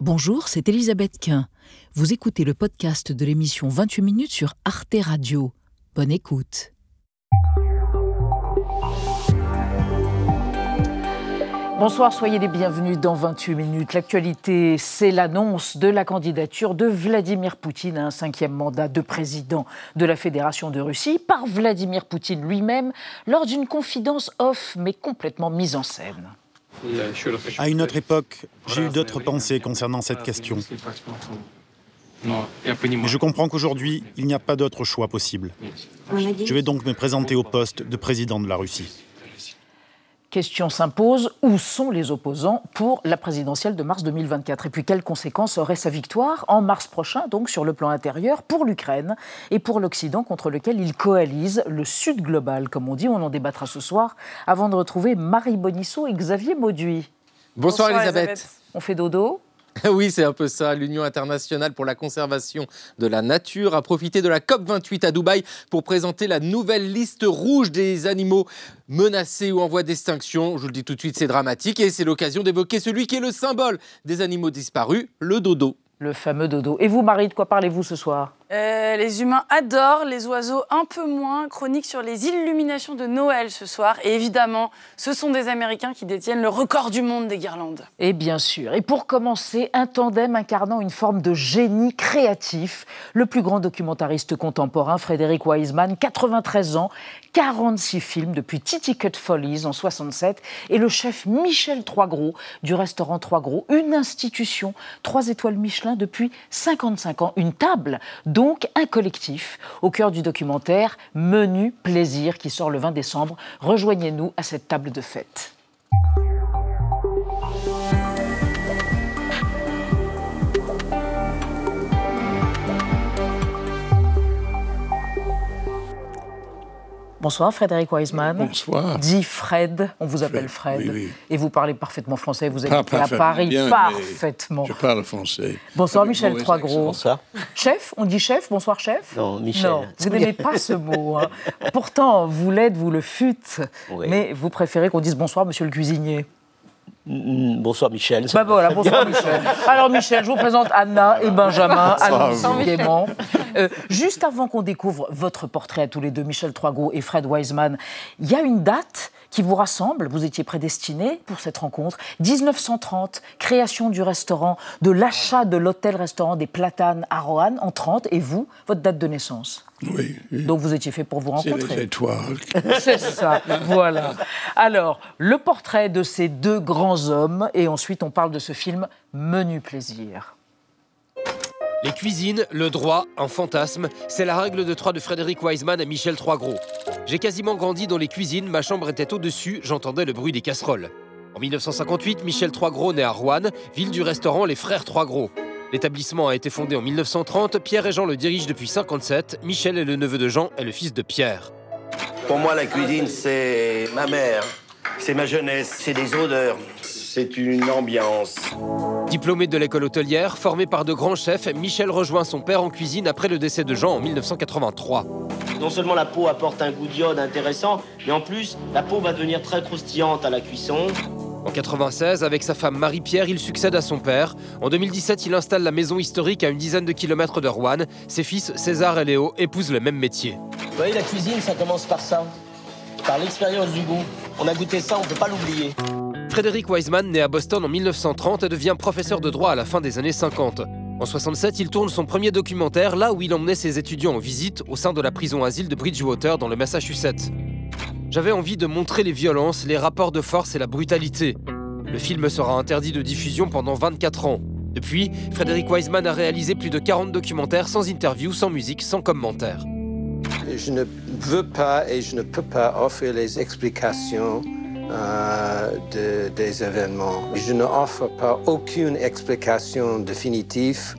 Bonjour, c'est Elisabeth Quint. Vous écoutez le podcast de l'émission 28 minutes sur Arte Radio. Bonne écoute. Bonsoir, soyez les bienvenus dans 28 minutes. L'actualité, c'est l'annonce de la candidature de Vladimir Poutine à un cinquième mandat de président de la Fédération de Russie par Vladimir Poutine lui-même lors d'une confidence off mais complètement mise en scène. À une autre époque, j'ai eu d'autres pensées concernant cette question. Mais je comprends qu'aujourd'hui, il n'y a pas d'autre choix possible. Je vais donc me présenter au poste de président de la Russie question s'impose, où sont les opposants pour la présidentielle de mars 2024 Et puis quelles conséquences aurait sa victoire en mars prochain, donc sur le plan intérieur, pour l'Ukraine et pour l'Occident contre lequel il coalise le Sud global, comme on dit? On en débattra ce soir avant de retrouver Marie Bonisseau et Xavier Mauduit. Bonsoir, Elisabeth. On fait dodo Oui, c'est un peu ça. L'Union internationale pour la conservation de la nature a profité de la COP28 à Dubaï pour présenter la nouvelle liste rouge des animaux menacés ou en voie d'extinction. Je vous le dis tout de suite, c'est dramatique et c'est l'occasion d'évoquer celui qui est le symbole des animaux disparus, le dodo. Le fameux dodo. Et vous, Marie, de quoi parlez-vous ce soir? Euh, les humains adorent, les oiseaux un peu moins. Chronique sur les illuminations de Noël ce soir. Et évidemment, ce sont des Américains qui détiennent le record du monde des guirlandes. Et bien sûr. Et pour commencer, un tandem incarnant une forme de génie créatif. Le plus grand documentariste contemporain, Frédéric Wiseman, 93 ans, 46 films depuis Titi Cut Follies en 67. Et le chef Michel Troisgros du restaurant Troisgros, une institution, trois étoiles Michelin depuis 55 ans. Une table donc un collectif au cœur du documentaire Menu Plaisir qui sort le 20 décembre. Rejoignez-nous à cette table de fête. Bonsoir Frédéric Wiseman. Bonsoir. Dit Fred, on vous appelle Fred. Et vous parlez parfaitement français, vous êtes à Paris parfaitement. Je parle français. Bonsoir Michel Troisgros. Bonsoir. Chef, on dit chef, bonsoir chef Non, Michel. Non, vous n'aimez pas ce mot. Hein. Pourtant, vous l'êtes, vous le fûtes, mais vous préférez qu'on dise bonsoir monsieur le cuisinier. Mm, bonsoir Michel. Bah voilà, bonsoir Michel. Alors Michel, je vous présente Anna et Benjamin, gaiement. Euh, juste avant qu'on découvre votre portrait à tous les deux, Michel Troigot et Fred Wiseman, il y a une date qui vous rassemble, vous étiez prédestinés pour cette rencontre. 1930, création du restaurant, de l'achat de l'hôtel-restaurant des Platanes à Roanne en 30, et vous, votre date de naissance? Oui, Donc vous étiez fait pour vous rencontrer. C'est les étoiles. C'est ça, voilà. Alors, le portrait de ces deux grands hommes, et ensuite on parle de ce film Menu plaisir. Les cuisines, le droit, un fantasme, c'est la règle de trois de Frédéric Wiseman et Michel Troisgros. J'ai quasiment grandi dans les cuisines, ma chambre était au-dessus, j'entendais le bruit des casseroles. En 1958, Michel Troisgros naît à Rouen, ville du restaurant Les Frères Troisgros. L'établissement a été fondé en 1930, Pierre et Jean le dirigent depuis 57, Michel est le neveu de Jean et le fils de Pierre. Pour moi, la cuisine, c'est ma mère, c'est ma jeunesse, c'est des odeurs, c'est une ambiance. Diplômé de l'école hôtelière, formé par de grands chefs, Michel rejoint son père en cuisine après le décès de Jean en 1983. Non seulement la peau apporte un goût d'iode intéressant, mais en plus, la peau va devenir très croustillante à la cuisson. En 96, avec sa femme Marie-Pierre, il succède à son père. En 2017, il installe la maison historique à une dizaine de kilomètres de Rouen. Ses fils, César et Léo, épousent le même métier. Vous voyez, la cuisine, ça commence par ça. Par l'expérience du goût. On a goûté ça, on ne peut pas l'oublier. Frédéric Wiseman naît à Boston en 1930 et devient professeur de droit à la fin des années 50. En 67, il tourne son premier documentaire là où il emmenait ses étudiants en visite au sein de la prison asile de Bridgewater dans le Massachusetts. J'avais envie de montrer les violences, les rapports de force et la brutalité. Le film sera interdit de diffusion pendant 24 ans. Depuis, Frédéric Wiseman a réalisé plus de 40 documentaires sans interview, sans musique, sans commentaire. Je ne veux pas et je ne peux pas offrir les explications euh, de, des événements. Je n'offre pas aucune explication définitive,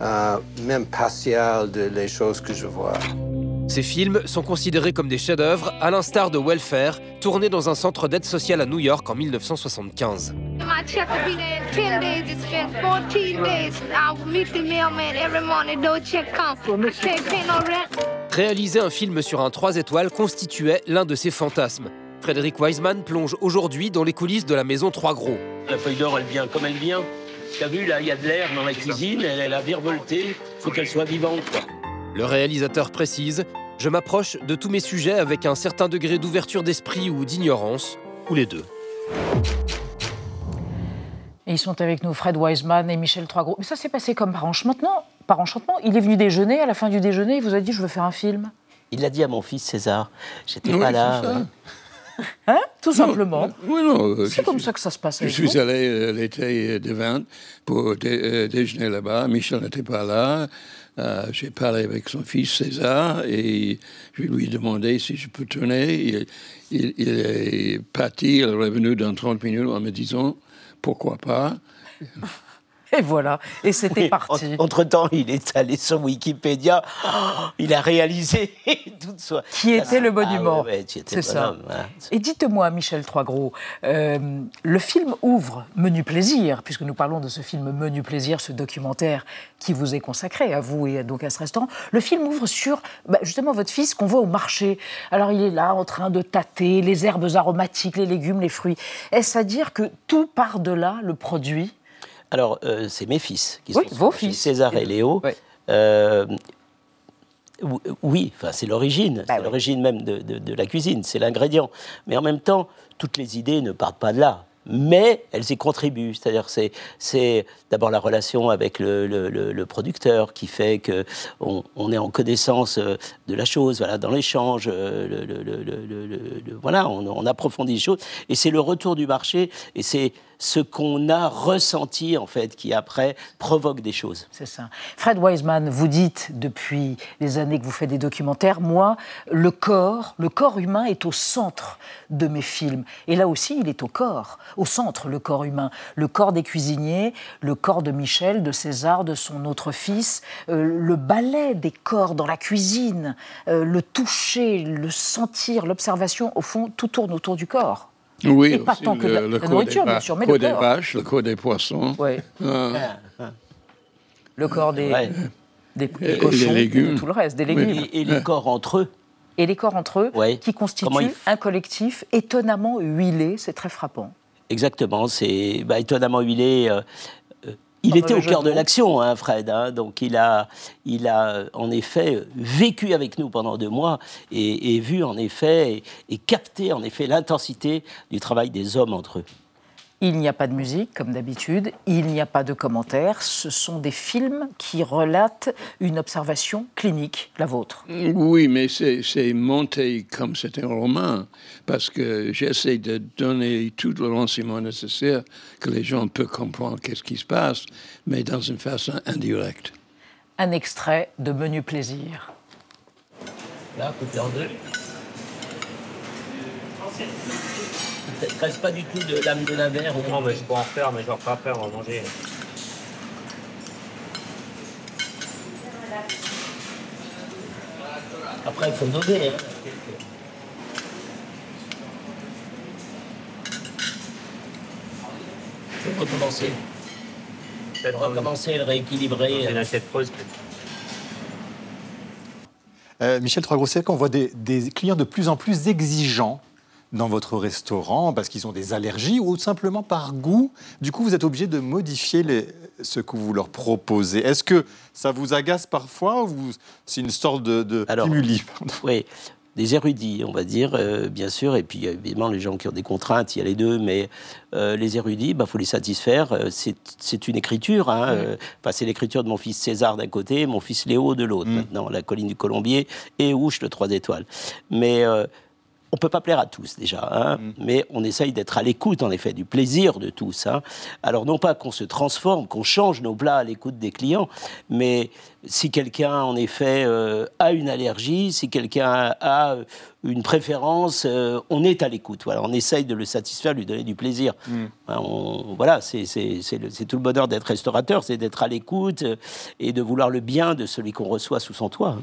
euh, même partielle, de choses que je vois. Ces films sont considérés comme des chefs-d'œuvre, à l'instar de Welfare, tourné dans un centre d'aide sociale à New York en 1975. Réaliser un film sur un 3 étoiles constituait l'un de ses fantasmes. Frédéric Wiseman plonge aujourd'hui dans les coulisses de la maison Trois Gros. La feuille d'or, elle vient comme elle vient. T'as vu, là, il y a de l'air dans la cuisine, elle, elle a virevolté, faut qu'elle soit vivante, quoi. Le réalisateur précise Je m'approche de tous mes sujets avec un certain degré d'ouverture d'esprit ou d'ignorance, ou les deux. Et ils sont avec nous, Fred Wiseman et Michel Troisgros. Mais ça s'est passé comme par enchantement. Par enchantement, il est venu déjeuner. À la fin du déjeuner, il vous a dit Je veux faire un film. Il l'a dit à mon fils César. J'étais Oui, pas là. Hein Tout simplement. Oui, non. euh, C'est comme suis- ça que ça se passe Je suis vous. allé euh, l'été de 20 pour dé- euh, déjeuner là-bas. Michel n'était pas là. Euh, J'ai parlé avec son fils César et je lui ai demandé si je peux tourner. Il, il- il est parti, il est revenu dans 30 minutes en me disant pourquoi pas. Et voilà. Et c'était Oui, parti. en- Entre-temps, il est allé sur Wikipédia. Oh, il a réalisé toute soi. Qui était le Ah, monument. ouais, ouais, tu étais C'est ça. voilà. Et dites-moi, Michel Troisgros, euh, le film ouvre Menu Plaisir, puisque nous parlons de ce film Menu Plaisir, ce documentaire qui vous est consacré, à vous et donc à ce restaurant. Le film ouvre sur bah, justement votre fils qu'on voit au marché. Alors il est là en train de tâter les herbes aromatiques, les légumes, les fruits. Est-ce à dire que tout part de là, le produit? Alors, euh, c'est mes fils qui Oui, sont vos fils. César et Léo. Ouais. Euh, oui, enfin, c'est l'origine, Bah c'est oui. l'origine même de, de- de la cuisine, c'est l'ingrédient. Mais en même temps, toutes les idées ne partent pas de là. Mais elles y contribuent. C'est-à-dire, c'est, c'est d'abord la relation avec le, le- le- le producteur qui fait que on, on est en connaissance euh, de la chose, voilà, dans l'échange, le- voilà, on, on approfondit les choses. Et c'est le retour du marché, et c'est ce qu'on a ressenti en fait qui après provoque des choses. C'est ça. Fred Wiseman, vous dites depuis les années que vous faites des documentaires, moi, le corps, le corps humain est au centre de mes films. Et là aussi, il est au corps, au centre, le corps humain. Le corps des cuisiniers, le corps de Michel, de César, de son autre fils, euh, le ballet des corps dans la cuisine, euh, le toucher, le sentir, l'observation, au fond, tout tourne autour du corps. Oui, Et pas aussi tant que le, la- le nourriture, des, bien va- sûr, mais corps le des corps. vaches, le corps des poissons. Ouais. euh, Le corps des, Ouais. des, des Et les cochons, légumes. tout le reste, des légumes. Et, et les corps entre eux. et les corps entre eux, Ouais. qui constituent f- un collectif étonnamment huilé, c'est très frappant. Exactement, c'est bah, étonnamment huilé. euh, il était au cœur de l'action, hein, Fred. hein, donc il a, il a en effet vécu avec nous pendant deux mois et, et vu en effet et, et capté en effet l'intensité du travail des hommes entre eux. Il n'y a pas de musique, comme d'habitude, il n'y a pas de commentaires, ce sont des films qui relatent une observation clinique, la vôtre. Oui, mais c'est monté comme c'est un roman, parce que j'essaie de donner tout le renseignement nécessaire que les gens peuvent comprendre qu'est-ce qui se passe, mais dans une façon indirecte. Un extrait de Menu Plaisir. Là, coupé en deux. Il ne reste pas du tout de lame de navet. Non, mais je peux en faire, mais je vais pas faire, on va manger. Après, il faut doser. Hein. Il faut recommencer. Peut-être Recommencer, le rééquilibrer. C'est une assiette creuse. Euh, Michel Troisgrosset, qu'on voit des, des clients de plus en plus exigeants dans votre restaurant parce qu'ils ont des allergies ou simplement par goût. Du coup, vous êtes obligé de modifier les- ce que vous leur proposez. Est-ce que ça vous agace parfois ou c'est une sorte de, de Alors, stimuli Oui, des érudits, on va dire, euh, bien sûr, et puis il y a évidemment les gens qui ont des contraintes, il y a les deux, mais euh, les érudits, il faut les satisfaire. Euh, c'est une écriture, hein, euh, enfin, c'est l'écriture de mon fils César d'un côté, mon fils Léo de l'autre, maintenant, la colline du Colombier et Ouche, le Trois étoiles. Mais on peut pas plaire à tous déjà, hein, mais on essaye d'être à l'écoute, en effet, du plaisir de tous. hein. Alors non pas qu'on se transforme, qu'on change nos plats à l'écoute des clients, mais si quelqu'un, en effet, euh, a une allergie, si quelqu'un a euh, une préférence, euh, on est à l'écoute. Voilà, on essaye de le satisfaire, lui donner du plaisir. Hein, on- voilà, c'est tout le bonheur d'être restaurateur, c'est d'être à l'écoute et de vouloir le bien de celui qu'on reçoit sous son toit. hein.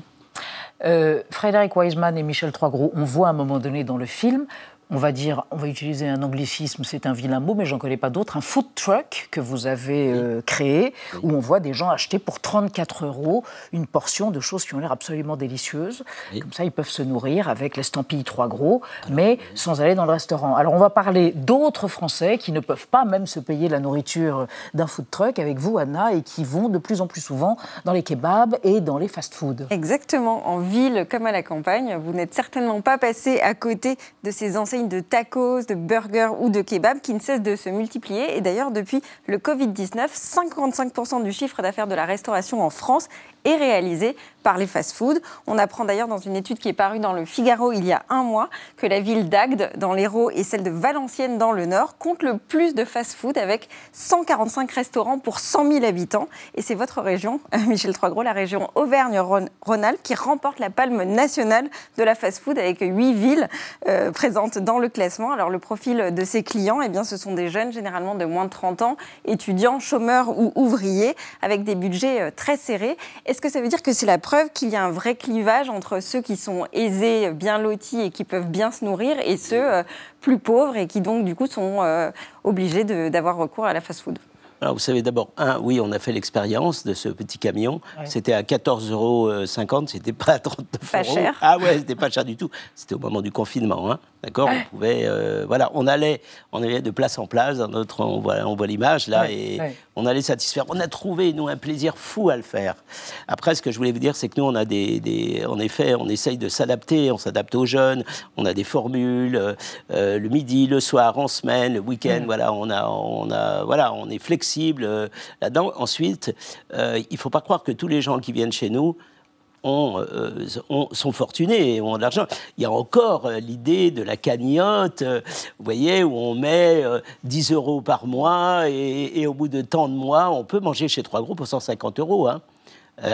Euh, Frédéric Wiseman et Michel Troisgros, on voit à un moment donné dans le film on va dire, on va utiliser un anglicisme, c'est un vilain mot, mais j'en connais pas d'autres, un food truck que vous avez euh, créé, où on voit des gens acheter pour 34 euros une portion de choses qui ont l'air absolument délicieuses. Comme ça, ils peuvent se nourrir avec l'estampille trois gros, mais sans aller dans le restaurant. Alors, on va parler d'autres Français qui ne peuvent pas même se payer la nourriture d'un food truck avec vous, Anna, et qui vont de plus en plus souvent dans les kebabs et dans les fast-foods. Exactement. En ville comme à la campagne, vous n'êtes certainement pas passé à côté de ces enseignes de tacos, de burgers ou de kebabs qui ne cessent de se multiplier. Et d'ailleurs, depuis le Covid-19, 55% du chiffre d'affaires de la restauration en France est réalisé par les fast-foods. On apprend d'ailleurs dans une étude qui est parue dans le Figaro il y a un mois que la ville d'Agde dans l'Hérault et celle de Valenciennes dans le Nord compte le plus de fast-food avec 145 restaurants pour 100 000 habitants. Et c'est votre région, Michel Troisgros, la région Auvergne-Rhône-Alpes, qui remporte la palme nationale de la fast-food avec 8 villes euh, présentes dans le classement. Alors le profil de ces clients, eh bien, ce sont des jeunes généralement de moins de 30 ans, étudiants, chômeurs ou ouvriers, avec des budgets euh, très serrés. Est-ce que ça veut dire que c'est la preuve qu'il y a un vrai clivage entre ceux qui sont aisés, bien lotis et qui peuvent bien se nourrir et ceux euh, plus pauvres et qui donc du coup sont euh, obligés d'avoir recours à la fast-food alors, vous savez, d'abord, un, oui, on a fait l'expérience de ce petit camion. C'était à 14,50 euros, c'était pas à 39 pas cher. Ah ouais, c'était pas cher du tout. C'était au moment du confinement, hein. D'accord On pouvait, euh, voilà, on allait, on allait de place en place. Dans notre, on voit, on voit l'image là, et on allait satisfaire. On a trouvé nous un plaisir fou à le faire. Après, ce que je voulais vous dire, c'est que nous, on a des, des en effet, on essaye de s'adapter. On s'adapte aux jeunes. On a des formules euh, le midi, le soir, en semaine, le week-end. Voilà, on a, on a, voilà, on est flexible euh, là-dedans. Ensuite, il faut pas croire que tous les gens qui viennent chez nous euh, sont fortunés et ont de l'argent. Il y a encore euh, l'idée de la cagnotte, euh, vous voyez, où on met 10 euros par mois et, au bout de tant de mois, on peut manger chez Trois Groupes pour 150 euros, hein,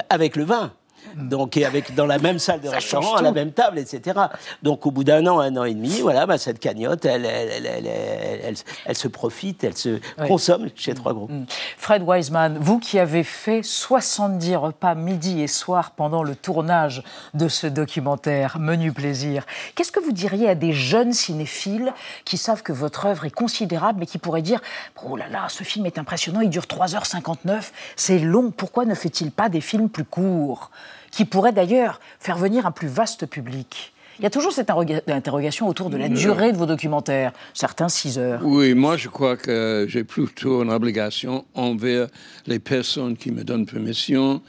avec le vin. Donc, et avec dans la même salle de restaurant, à la même table, etc. Donc, au bout d'un an, un an et demi, voilà, bah, cette cagnotte, elle, elle, se profite, elle se consomme chez Trois Groupes. Mm. Fred Wiseman, vous qui avez fait 70 repas midi et soir pendant le tournage de ce documentaire, Menu Plaisir, qu'est-ce que vous diriez à des jeunes cinéphiles qui savent que votre œuvre est considérable, mais qui pourraient dire Oh là là, ce film est impressionnant, il dure 3h59, c'est long, pourquoi ne fait-il pas des films plus courts? Qui pourrait d'ailleurs faire venir un plus vaste public. Il y a toujours cette interrogation autour de la durée de vos documentaires, certains 6 heures. Oui, moi je crois que j'ai plutôt une obligation envers les personnes qui me donnent permission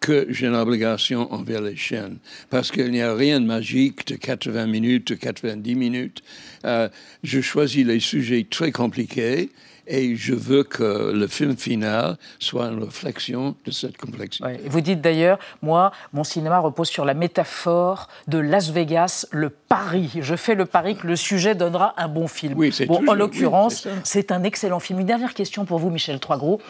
que j'ai une obligation envers les chaînes. Parce qu'il n'y a rien de magique de 80 minutes, de 90 minutes. Euh, je choisis les sujets très compliqués et je veux que le film final soit une réflexion de cette complexité. Vous dites d'ailleurs, moi, mon cinéma repose sur la métaphore de Las Vegas, le pari. Je fais le pari que le sujet donnera un bon film. Oui, bon, en l'occurrence, c'est un excellent film. Une dernière question pour vous, Michel Troisgros.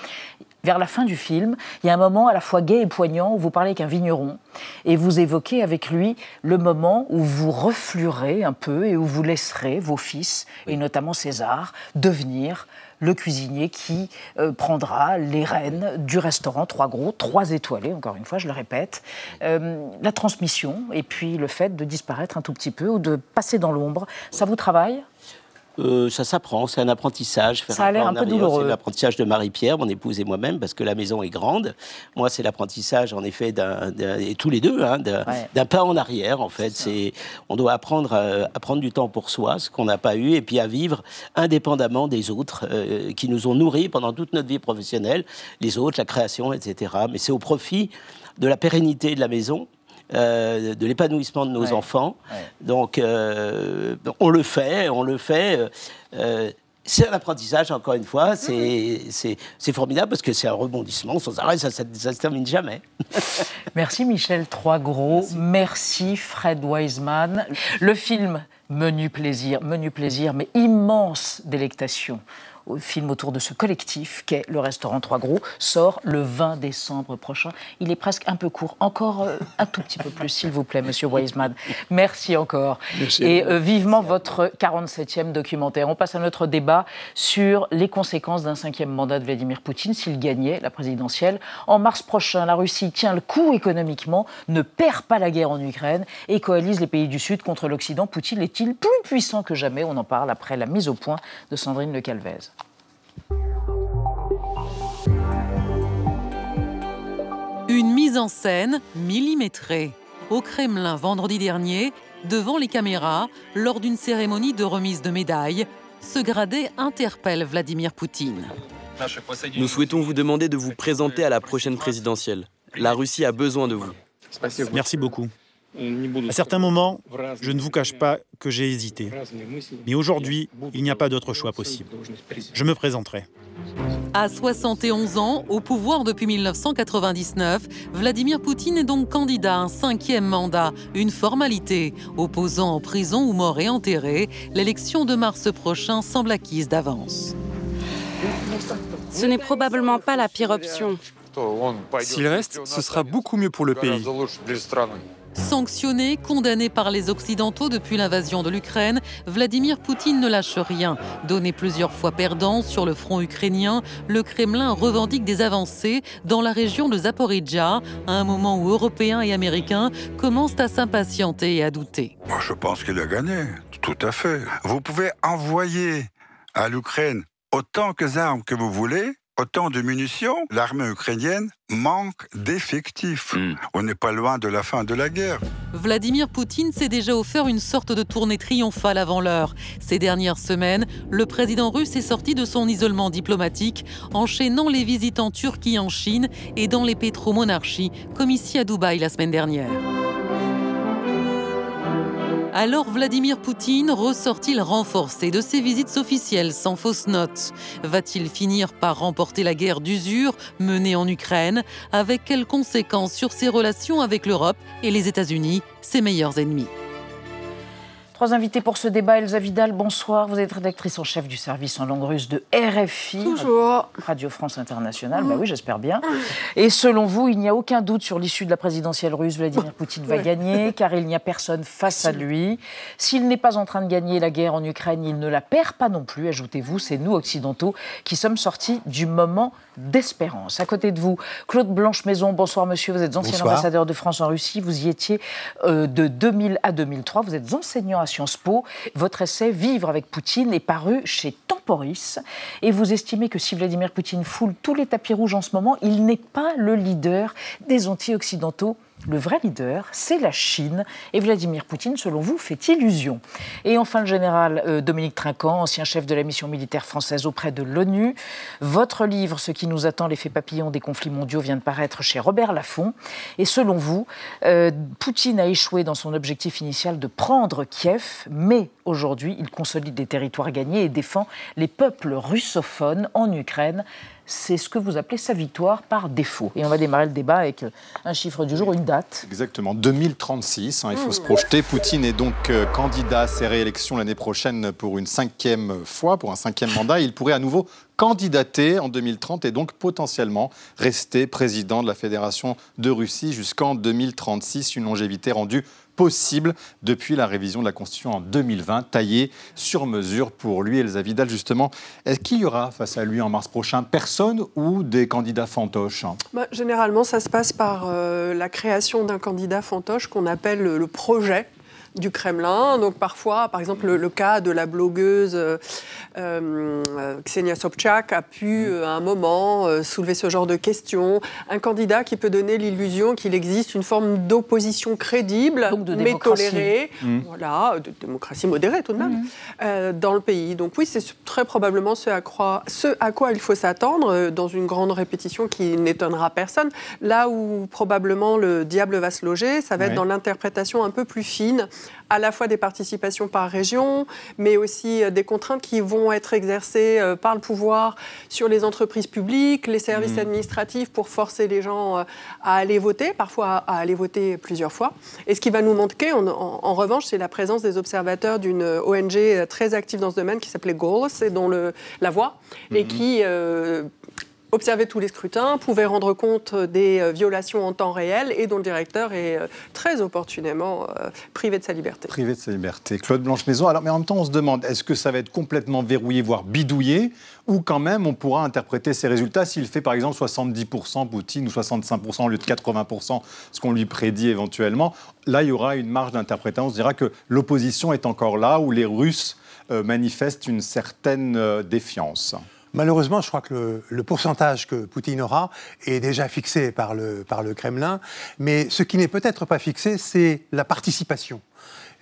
Vers la fin du film, il y a un moment à la fois gai et poignant où vous parlez avec un vigneron et vous évoquez avec lui le moment où vous reflurez un peu et où vous laisserez vos fils, et notamment César, devenir le cuisinier qui euh, prendra les rênes du restaurant Trois Gros, trois étoilés, encore une fois, je le répète. Euh, la transmission et puis le fait de disparaître un tout petit peu ou de passer dans l'ombre, ça vous travaille? Euh, ça s'apprend, c'est un apprentissage. ça a l'air un peu douloureux. C'est l'apprentissage de Marie-Pierre, mon épouse et moi-même, parce que la maison est grande. Moi, c'est l'apprentissage, en effet, d'un, et tous les deux, hein, d'un, pas en arrière, en fait. C'est, on doit apprendre à, prendre du temps pour soi, ce qu'on n'a pas eu, et puis à vivre indépendamment des autres, euh, qui nous ont nourris pendant toute notre vie professionnelle, les autres, la création, etc. Mais c'est au profit de la pérennité de la maison euh, de l'épanouissement de nos enfants. Donc, euh, on le fait, on le fait. Euh, c'est un apprentissage, encore une fois. C'est formidable parce que c'est un rebondissement sans arrêt, ça ne se termine jamais. Merci Michel Troisgros. Merci. Merci Fred Wiseman. Le film Menu plaisir, menu plaisir, mais immense délectation film autour de ce collectif qu'est le restaurant Trois Gros, sort le 20 décembre prochain. Il est presque un peu court. Encore euh, un tout petit peu plus, s'il vous plaît, Monsieur Weisman. Merci encore. Et euh, vivement votre 47e documentaire. On passe à notre débat sur les conséquences d'un cinquième mandat de Vladimir Poutine s'il gagnait la présidentielle. En mars prochain, la Russie tient le coup économiquement, ne perd pas la guerre en Ukraine et coalise les pays du Sud contre l'Occident. Poutine est-il plus puissant que jamais? On en parle après la mise au point de Sandrine Le Calvez. Mise en scène millimétrée. Au Kremlin vendredi dernier, devant les caméras, lors d'une cérémonie de remise de médailles, ce gradé interpelle Vladimir Poutine. Nous souhaitons vous demander de vous présenter à la prochaine présidentielle. La Russie a besoin de vous. Merci beaucoup. À certains moments, je ne vous cache pas que j'ai hésité. Mais aujourd'hui, il n'y a pas d'autre choix possible. Je me présenterai. À 71 ans, au pouvoir depuis 1999, Vladimir Poutine est donc candidat à un cinquième mandat, une formalité. Opposant en prison ou mort et enterré, l'élection de mars prochain semble acquise d'avance. Ce n'est probablement pas la pire option. S'il reste, ce sera beaucoup mieux pour le pays. Sanctionné, condamné par les Occidentaux depuis l'invasion de l'Ukraine, Vladimir Poutine ne lâche rien. Donné plusieurs fois perdant sur le front ukrainien, le Kremlin revendique des avancées dans la région de Zaporizhia, à un moment où Européens et Américains commencent à s'impatienter et à douter. Moi, je pense qu'il a gagné, tout à fait. Vous pouvez envoyer à l'Ukraine autant d'armes que vous voulez, autant de munitions, l'armée ukrainienne manque d'effectifs. Hmm. On n'est pas loin de la fin de la guerre. Vladimir Poutine s'est déjà offert une sorte de tournée triomphale avant l'heure. Ces dernières semaines, le président russe est sorti de son isolement diplomatique, enchaînant les visites en Turquie, en Chine et dans les pétromonarchies, comme ici à Dubaï la semaine dernière. Alors Vladimir Poutine ressort-il renforcé de ses visites officielles sans fausse note Va-t-il finir par remporter la guerre d'usure menée en Ukraine? Avec quelles conséquences sur ses relations avec l'Europe et les États-Unis, ses meilleurs ennemis? Trois invités pour ce débat. Elsa Vidal, bonsoir. Vous êtes rédactrice en chef du service en langue russe de RFI. Toujours. Radio France Internationale. Bah oui, j'espère bien. Et selon vous, il n'y a aucun doute sur l'issue de la présidentielle russe. Vladimir Poutine va gagner, car il n'y a personne face à lui. S'il n'est pas en train de gagner la guerre en Ukraine, il ne la perd pas non plus. Ajoutez-vous, c'est nous, occidentaux, qui sommes sortis du moment d'espérance. À côté de vous, Claude Blanche-Maison, bonsoir monsieur. Vous êtes ancien Bonsoir. ambassadeur de France en Russie. Vous y étiez euh, de 2000 à 2003. Vous êtes enseignant à Sciences Po. Votre essai Vivre avec Poutine est paru chez Temporis. Et vous estimez que si Vladimir Poutine foule tous les tapis rouges en ce moment, il n'est pas le leader des anti-occidentaux. Le vrai leader, c'est la Chine. Et Vladimir Poutine, selon vous, fait illusion. Et enfin, le général euh, Dominique Trinquant, ancien chef de la mission militaire française auprès de l'ONU. Votre livre, Ce qui nous attend, l'effet papillon des conflits mondiaux, vient de paraître chez Robert Laffont. Et selon vous, euh, Poutine a échoué dans son objectif initial de prendre Kiev, mais aujourd'hui, il consolide des territoires gagnés et défend les peuples russophones en Ukraine. C'est ce que vous appelez sa victoire par défaut. Et on va démarrer le débat avec euh, un chiffre du jour, une date. Exactement, 2036. hein, il faut se projeter. Poutine est donc euh, candidat à ses réélections l'année prochaine pour une cinquième fois, pour un cinquième mandat. Il pourrait à nouveau candidater en 2030 et donc potentiellement rester président de la Fédération de Russie jusqu'en 2036. Une longévité rendue possible depuis la révision de la Constitution en 2020, taillée sur mesure pour lui. Elsa Vidal, justement, est-ce qu'il y aura face à lui en mars prochain personne ou des candidats fantoches Bah, généralement, ça se passe par euh, la création d'un candidat fantoche qu'on appelle le, le projet du Kremlin. Donc parfois, par exemple, le, le cas de la blogueuse euh, euh, Ksenia Sobchak a pu euh, à un moment euh, soulever ce genre de questions. Un candidat qui peut donner l'illusion qu'il existe une forme d'opposition crédible, de mais tolérée, Mm. voilà, de démocratie modérée tout de même, euh, dans le pays. Donc oui, c'est très probablement ce à, quoi, ce à quoi il faut s'attendre dans une grande répétition qui n'étonnera personne. Là où probablement le diable va se loger, ça va être dans l'interprétation un peu plus fine à la fois des participations par région, mais aussi euh, des contraintes qui vont être exercées euh, par le pouvoir sur les entreprises publiques, les services mmh. administratifs pour forcer les gens euh, à aller voter, parfois à aller voter plusieurs fois. Et ce qui va nous manquer, en, revanche, c'est la présence des observateurs d'une ONG très active dans ce domaine qui s'appelait Goals et dont le, la voix, et mmh. qui observait tous les scrutins, pouvait rendre compte des euh, violations en temps réel et dont le directeur est euh, très opportunément euh, privé de sa liberté. Privé de sa liberté. Claude Blanche-Maison, alors, mais en même temps, on se demande, est-ce que ça va être complètement verrouillé, voire bidouillé, ou quand même on pourra interpréter ces résultats s'il fait par exemple 70% Poutine ou 65% au lieu de 80%, ce qu'on lui prédit éventuellement? Là, il y aura une marge d'interprétation. On se dira que l'opposition est encore là, où les Russes manifestent une certaine défiance. Malheureusement, je crois que le, pourcentage que Poutine aura est déjà fixé par le, par le Kremlin. Mais ce qui n'est peut-être pas fixé, c'est la participation.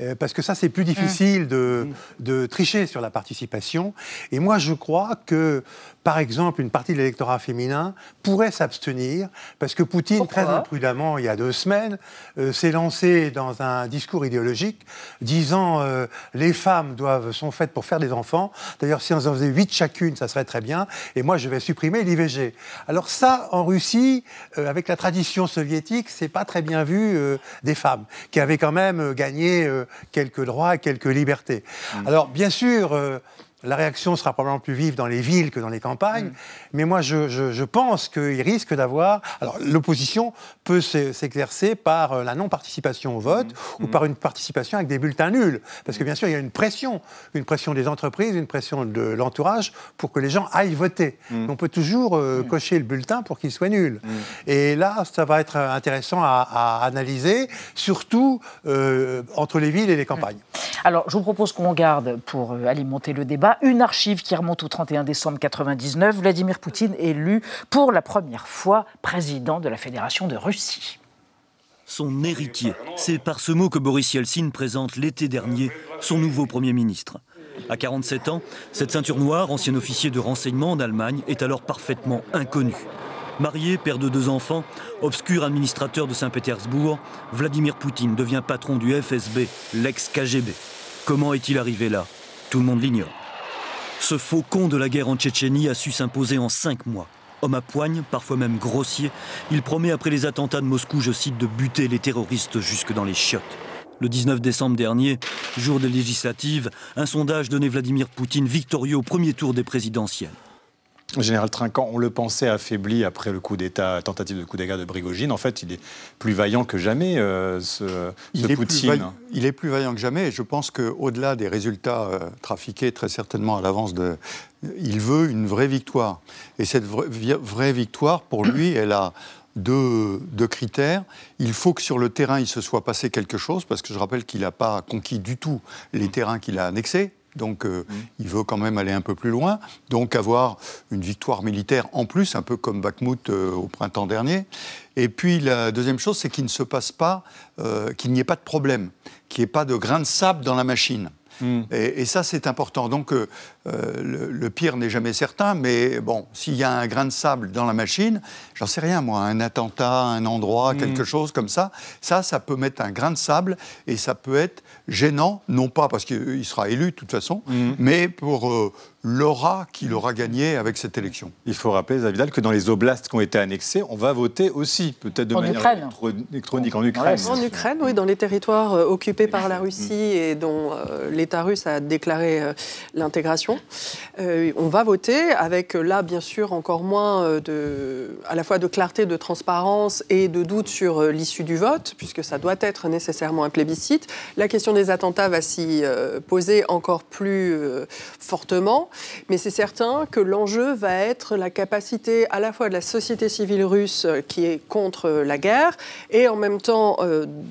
Euh, parce que ça, c'est plus difficile de, de, tricher sur la participation. Et moi, je crois que, par exemple, une partie de l'électorat féminin pourrait s'abstenir, parce que Poutine, très imprudemment, il y a deux semaines, euh, s'est lancé dans un discours idéologique disant euh, les femmes doivent, sont faites pour faire des enfants. D'ailleurs, si on en faisait huit chacune, ça serait très bien. Et moi, je vais supprimer l'IVG. Alors ça, en Russie, avec la tradition soviétique, c'est pas très bien vu des femmes, qui avaient quand même gagné quelques droits et quelques libertés. Mm. Alors, bien sûr, euh, la réaction sera probablement plus vive dans les villes que dans les campagnes, mm. mais moi je, pense qu'il risque d'avoir. Alors l'opposition peut s'exercer par euh, la non-participation au vote mm. ou par une participation avec des bulletins nuls, parce que bien sûr il y a une pression, une pression des entreprises, une pression de l'entourage pour que les gens aillent voter. Mm. On peut toujours euh, cocher le bulletin pour qu'il soit nul. Et là, ça va être intéressant à, analyser, surtout euh, entre les villes et les campagnes. Alors je vous propose qu'on garde pour alimenter le débat une archive qui remonte au 31 décembre 1999. Vladimir Poutine élu pour la première fois président de la Fédération de Russie. Son héritier, c'est par ce mot que Boris Yeltsin présente l'été dernier son nouveau Premier ministre. À 47 ans, cette ceinture noire, ancien officier de renseignement en Allemagne, est alors parfaitement inconnue. Marié, père de deux enfants, obscur administrateur de Saint-Pétersbourg, Vladimir Poutine devient patron du FSB, l'ex-KGB. Comment est-il arrivé là? Tout le monde l'ignore. Ce faucon de la guerre en Tchétchénie a su s'imposer en cinq mois. Homme à poigne, parfois même grossier, il promet après les attentats de Moscou, je cite, de buter les terroristes jusque dans les chiottes. Le 19 décembre dernier, jour des législatives, un sondage donnait Vladimir Poutine victorieux au premier tour des présidentielles. Général Trinquant, on le pensait affaibli après le coup d'État, tentative de coup d'État de Brigogine. En fait, il est plus vaillant que jamais, euh, ce, il Est plus vaillant, il est plus vaillant que jamais. Et je pense qu'au-delà des résultats euh, trafiqués très certainement à l'avance, de, il veut une vraie victoire. Et cette vraie, victoire, pour lui, elle a deux, deux, critères. Il faut que sur le terrain, il se soit passé quelque chose, parce que je rappelle qu'il n'a pas conquis du tout les terrains qu'il a annexés. Donc euh, mm. il veut quand même aller un peu plus loin, donc avoir une victoire militaire en plus, un peu comme Bakhmut euh, au printemps dernier. Et puis la deuxième chose, c'est qu'il ne se passe pas, euh, qu'il n'y ait pas de problème, qu'il n'y ait pas de grain de sable dans la machine. Mm. Et, ça, c'est important. Donc, le, pire n'est jamais certain, mais bon, s'il y a un grain de sable dans la machine, j'en sais rien, moi, un attentat, un endroit, mm. quelque chose comme ça, ça, ça peut mettre un grain de sable et ça peut être gênant, non pas parce qu'il sera élu de toute façon, mm. mais pour euh, l'aura qu'il aura gagné avec cette élection. Il faut rappeler, Zavidal, que dans les oblasts qui ont été annexés, on va voter aussi, peut-être de manière électronique en Ukraine. En Ukraine, oui, dans les territoires euh, occupés par la Russie et dont euh, l'État russe a déclaré l'intégration. On va voter avec là, bien sûr, encore moins de, à la fois de clarté, de transparence et de doute sur l'issue du vote, puisque ça doit être nécessairement un plébiscite. La question des attentats va s'y euh, poser encore plus euh, fortement, mais c'est certain que l'enjeu va être la capacité à la fois de la société civile russe euh, qui est contre la guerre et en même temps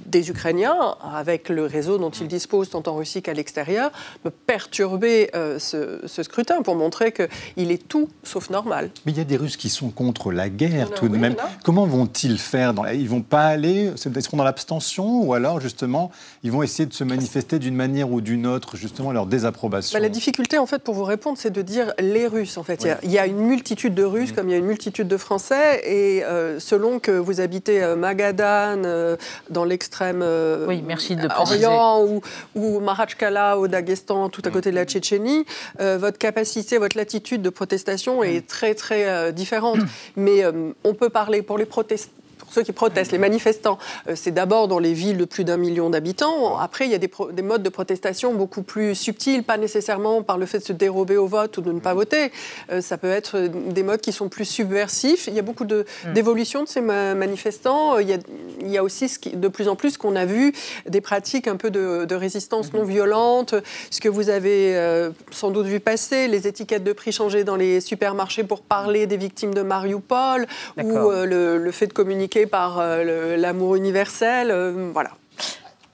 des Ukrainiens, avec le réseau dont ils disposent tant en Russie qu'à l'extérieur, de perturber ce, ce scrutin pour montrer qu'il est tout sauf normal. Mais il y a des Russes qui sont contre la guerre tout de même. Comment vont-ils faire dans... Ils vont pas aller, ils seront dans l'abstention ou alors justement ils vont essayer de se manifester d'une manière ou d'une autre justement leur désapprobation? Bah, la difficulté en fait pour vous répondre, c'est de dire les Russes. En fait, il, y a, une multitude de Russes mm. comme il y a une multitude de Français et euh, selon que vous habitez euh, Magadan euh, dans l'extrême oui, merci de Orient ou, ou Marachkala au Daghestan tout à mm. côté de la Tchétchénie, votre capacité, votre latitude de protestation est mm. très très différente. Mais on peut parler pour les protestants ceux qui protestent, les manifestants, euh, c'est d'abord dans les villes de plus d'un million d'habitants. Après, il y a des, des, modes de protestation beaucoup plus subtils, pas nécessairement par le fait de se dérober au vote ou de ne pas voter. Euh, ça peut être des modes qui sont plus subversifs. Il y a beaucoup hmm. d'évolutions de, ces manifestants. Il y a, il y a aussi ce qui, de plus en plus qu'on a vu des pratiques un peu de, résistance non hmm. violente, ce que vous avez euh, sans doute vu passer, les étiquettes de prix changées dans les supermarchés pour parler des victimes de Mariupol, ou le fait de communiquer par euh, l'amour universel. Euh, voilà.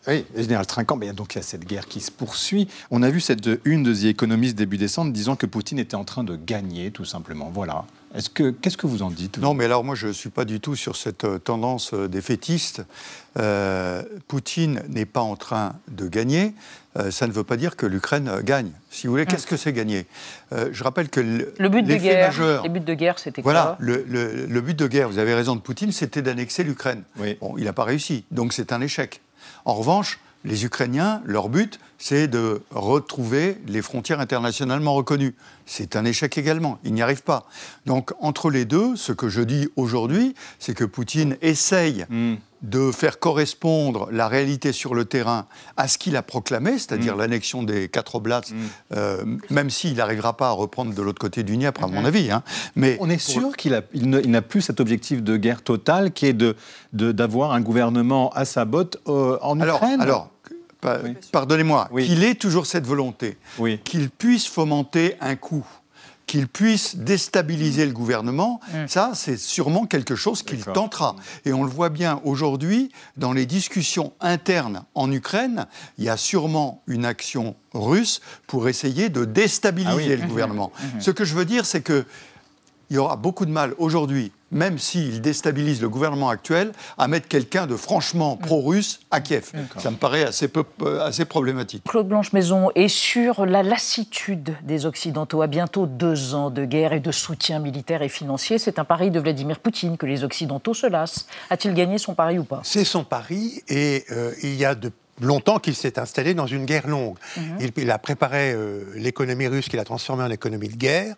Oui, général Trinquant, donc il y a cette guerre qui se poursuit. On a vu cette une de The Economist début décembre disant que Poutine était en train de gagner, tout simplement. Voilà. Est-ce que qu'est-ce que vous en dites Non, mais alors moi je ne suis pas du tout sur cette euh, tendance défaitiste. Poutine n'est pas en train de gagner. ça ne veut pas dire que l'Ukraine gagne. Si vous voulez, qu'est-ce que c'est gagner? Je rappelle que le but de guerre, majeur, les buts de guerre, c'était voilà, quoi? le, le, but de guerre, vous avez raison de Poutine, c'était d'annexer l'Ukraine. Bon, il n'a pas réussi, donc c'est un échec. En revanche, les Ukrainiens, leur but, c'est de retrouver les frontières internationalement reconnues. C'est un échec également, ils n'y arrivent pas. Donc entre les deux, ce que je dis aujourd'hui, c'est que Poutine essaye hmm. De faire correspondre la réalité sur le terrain à ce qu'il a proclamé, c'est-à-dire hmm. l'annexion des quatre oblasts, hmm. euh, même s'il n'arrivera pas à reprendre de l'autre côté du Dniepr, à mon avis. Hein. Mais On est sûr qu'il n'a plus cet objectif de guerre totale qui est d'avoir de, un gouvernement à sa botte euh, en Ukraine? alors, pardonnez-moi, qu'il ait toujours cette volonté, qu'il puisse fomenter un coup qu'il puisse déstabiliser le gouvernement, mm. ça, c'est sûrement quelque chose qu'il tentera. Et on le voit bien aujourd'hui, dans les discussions internes en Ukraine, il y a sûrement une action russe pour essayer de déstabiliser ah le gouvernement. Mm-hmm. Ce que je veux dire, c'est que il y aura beaucoup de mal aujourd'hui, même s'il déstabilise le gouvernement actuel, à mettre quelqu'un de franchement mm. pro-russe à Kiev. Ça me paraît assez, peu, euh, assez problématique. Claude Blanche-Maison, et sur la lassitude des Occidentaux à bientôt deux ans de guerre et de soutien militaire et financier, c'est un pari de Vladimir Poutine que les Occidentaux se lassent. A-t-il gagné son pari ou pas? C'est son pari, et euh, il y a de longtemps qu'il s'est installé dans une guerre longue. Mhm. il, a préparé euh, l'économie russe qu'il a transformée en économie de guerre.